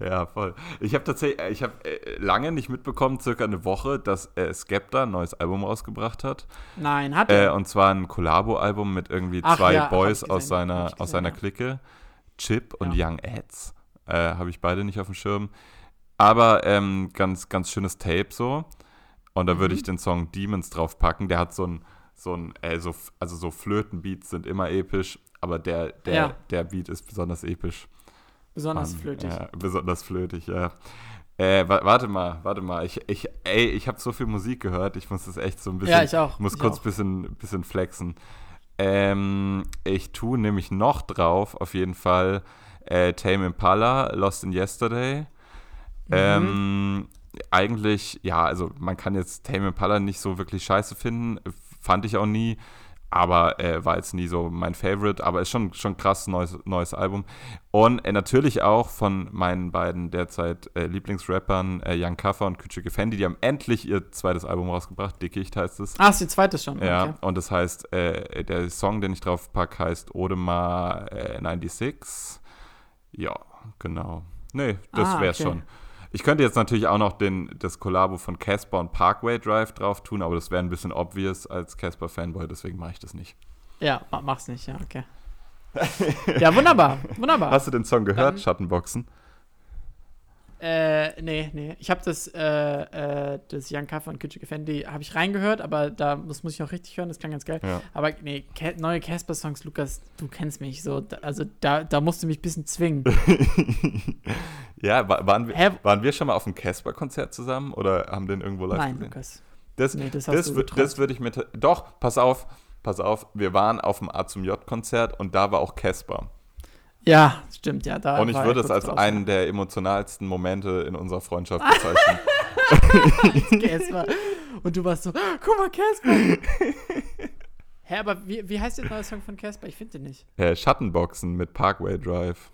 Ja, voll. Ich habe tatsächlich, äh, ich habe äh, lange nicht mitbekommen, circa eine Woche, dass äh, Skepta ein neues Album rausgebracht hat. Nein, hat er. Äh, und zwar ein Collabo-Album mit irgendwie Ach, zwei ja, Boys aus seiner, gesehen, aus seiner ja. Clique. Chip und Young Ads. Äh, habe ich beide nicht auf dem Schirm. Aber ähm, ganz, ganz schönes Tape so. Und da würde mhm. ich den Song Demons draufpacken. Der hat so ein, so ein, äh, so, also so Flötenbeats sind immer episch, aber der, der, ja. der Beat ist besonders episch. Besonders um, flötig. Ja, besonders flötig, ja. Äh, warte mal, warte mal. Ich, ich, ey, ich habe so viel Musik gehört, ich muss das echt so ein bisschen. Ja, ich auch. Muss ich kurz ein bisschen, bisschen flexen. Ähm, ich tue nämlich noch drauf, auf jeden Fall, äh, Tame Impala, Lost in Yesterday. Mhm. Ähm, eigentlich, ja, also man kann jetzt Tame Impala nicht so wirklich scheiße finden, fand ich auch nie, aber äh, war jetzt nie so mein Favorite, aber ist schon schon krass neues neues Album und äh, natürlich auch von meinen beiden derzeit äh, Lieblingsrappern äh, Young Kaffer und Küçük Fendi, die haben endlich ihr zweites Album rausgebracht, Dickicht heißt es. Ah, ist ihr zweites schon. Ja, okay. und das heißt äh, der Song, den ich drauf packe, heißt Odemar 96. Äh, ja, genau. Nee, das ah, wär's okay. schon. Ich könnte jetzt natürlich auch noch den, das Kollabo von Casper und Parkway Drive drauf tun, aber das wäre ein bisschen obvious als Casper-Fanboy, deswegen mache ich das nicht. Ja, mach's nicht, ja, okay. ja, wunderbar, wunderbar. Hast du den Song gehört, Dann, Schattenboxen? Äh, nee, nee. Ich habe das, äh, äh, das Young Kaffer und Kitschige Fendi habe ich reingehört, aber da das muss ich noch richtig hören, das klang ganz geil. Ja. Aber nee, neue Casper-Songs, Lukas, du kennst mich so, da, also da, da musst du mich ein bisschen zwingen. ja, waren wir, waren wir schon mal auf einem Casper-Konzert zusammen oder haben den irgendwo live Nein, gesehen? Lukas. Das, nee, das, das, das würde ich mit. Doch, pass auf, pass auf, wir waren auf dem A zum J-Konzert und da war auch Casper. Ja, stimmt, ja. Da und ich würde es als drauf, einen der emotionalsten Momente in unserer Freundschaft bezeichnen. Casper. Und du warst so, guck mal, Casper. Hä, aber wie, wie heißt der neue Song von Casper? Ich finde den nicht. Hä, Schattenboxen mit Parkway Drive.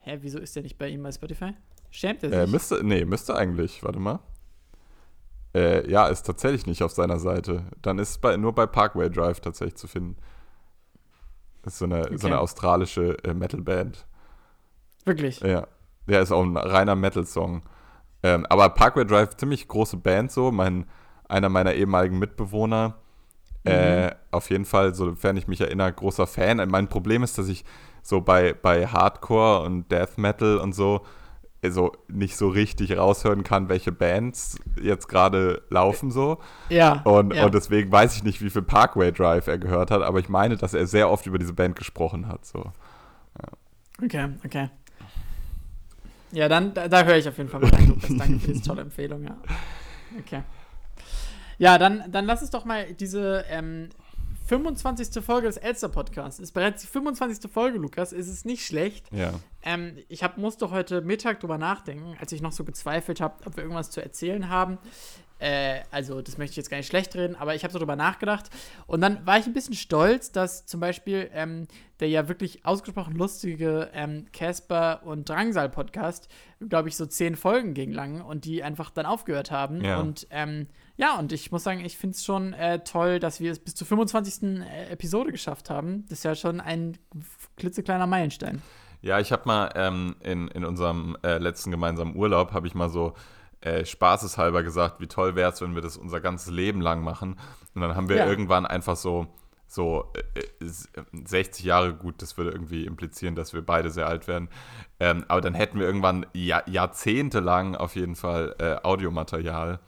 Hä, wieso ist der nicht bei ihm bei Spotify? Schämt er sich? Äh, müsste, nee, müsste eigentlich. Warte mal. Äh, ja, ist tatsächlich nicht auf seiner Seite. Dann ist es bei, nur bei Parkway Drive tatsächlich zu finden. Das ist so eine, okay. so eine australische äh, Metal-Band. Wirklich? Ja. Der ist auch ein reiner Metal-Song. Ähm, aber Parkway Drive, ziemlich große Band so. Mein, einer meiner ehemaligen Mitbewohner. Äh, mhm. Äh, auf jeden Fall, sofern ich mich erinnere, großer Fan. Mein Problem ist, dass ich so bei, bei Hardcore und Death Metal und so also nicht so richtig raushören kann, welche Bands jetzt gerade laufen so. Ja und, ja. und deswegen weiß ich nicht, wie viel Parkway Drive er gehört hat, aber ich meine, dass er sehr oft über diese Band gesprochen hat. So. Ja. Okay, okay. Ja, dann, da, da höre ich auf jeden Fall mal rein, Lukas. Danke für diese tolle Empfehlung, ja. Okay. Ja, dann, dann lass uns doch mal diese ähm, 25. Folge des Elster-Podcasts. Ist bereits die 25. Folge, Lukas. Ist es nicht schlecht. Ja. Ähm, ich hab, musste heute Mittag drüber nachdenken, als ich noch so gezweifelt habe, ob wir irgendwas zu erzählen haben. Äh, also, das möchte ich jetzt gar nicht schlecht reden, aber ich habe so drüber nachgedacht. Und dann war ich ein bisschen stolz, dass zum Beispiel ähm, der ja wirklich ausgesprochen lustige ähm, Casper und Drangsal-Podcast, glaube ich, so zehn Folgen ging lang und die einfach dann aufgehört haben. Ja. Und ähm, ja, und ich muss sagen, ich finde es schon äh, toll, dass wir es bis zur 25. Äh, Episode geschafft haben. Das ist ja schon ein klitzekleiner Meilenstein. Ja, ich habe mal ähm, in, in unserem äh, letzten gemeinsamen Urlaub, habe ich mal so äh, spaßeshalber gesagt, wie toll wäre es, wenn wir das unser ganzes Leben lang machen. Und dann haben wir Ja. irgendwann einfach so, so äh, äh, 60 Jahre, gut, das würde irgendwie implizieren, dass wir beide sehr alt werden. Ähm, aber dann hätten wir irgendwann Jahr, jahrzehntelang auf jeden Fall äh, Audiomaterial.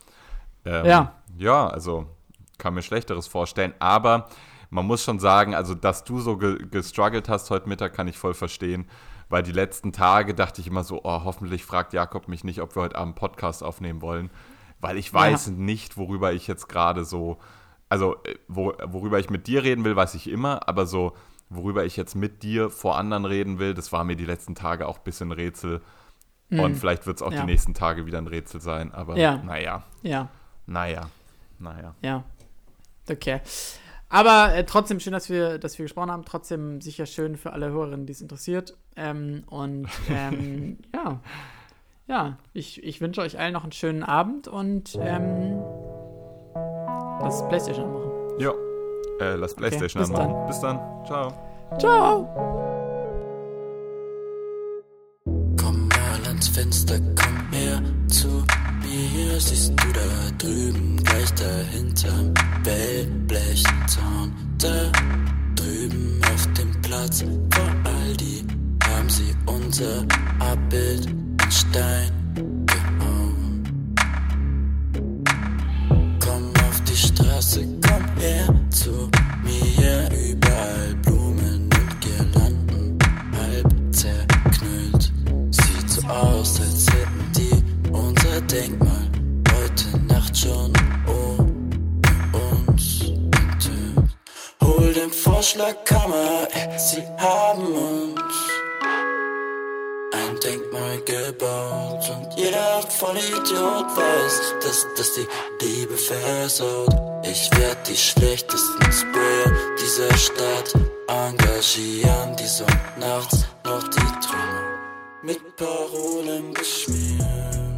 Ähm, Ja. Ja, also kann mir Schlechteres vorstellen. Aber man muss schon sagen, also dass du so ge gestruggelt hast heute Mittag, kann ich voll verstehen. Weil die letzten Tage dachte ich immer so, oh, hoffentlich fragt Jakob mich nicht, ob wir heute Abend einen Podcast aufnehmen wollen. Weil ich weiß nicht, worüber ich jetzt gerade so, also äh, wo, worüber ich mit dir reden will, weiß ich immer, aber so, worüber ich jetzt mit dir vor anderen reden will, das war mir die letzten Tage auch ein bisschen Rätsel. Und vielleicht wird es auch Ja. die nächsten Tage wieder ein Rätsel sein, aber Ja. naja, Ja. naja, naja. Ja. Okay. Aber äh, trotzdem schön, dass wir, dass wir gesprochen haben. Trotzdem sicher schön für alle Hörerinnen, die es interessiert. Ähm, und ähm, ja. Ja, ich, ich wünsche euch allen noch einen schönen Abend und ähm, lass Playstation machen. Ja, äh, lass Playstation bis anmachen. Bis dann. Ciao. Ciao! Komm mal ans Fenster, komm her zu mir. Siehst du da drüben, gleich dahinterm Wellblechzaun. Da drüben auf dem Platz vor Aldi haben sie unser Abbild in Stein und jeder Vollidiot weiß, dass das die Liebe versaut. Ich werd die schlechtesten Sprayer dieser Stadt engagieren, die so nachts noch die Trümmer mit Parolen beschmieren.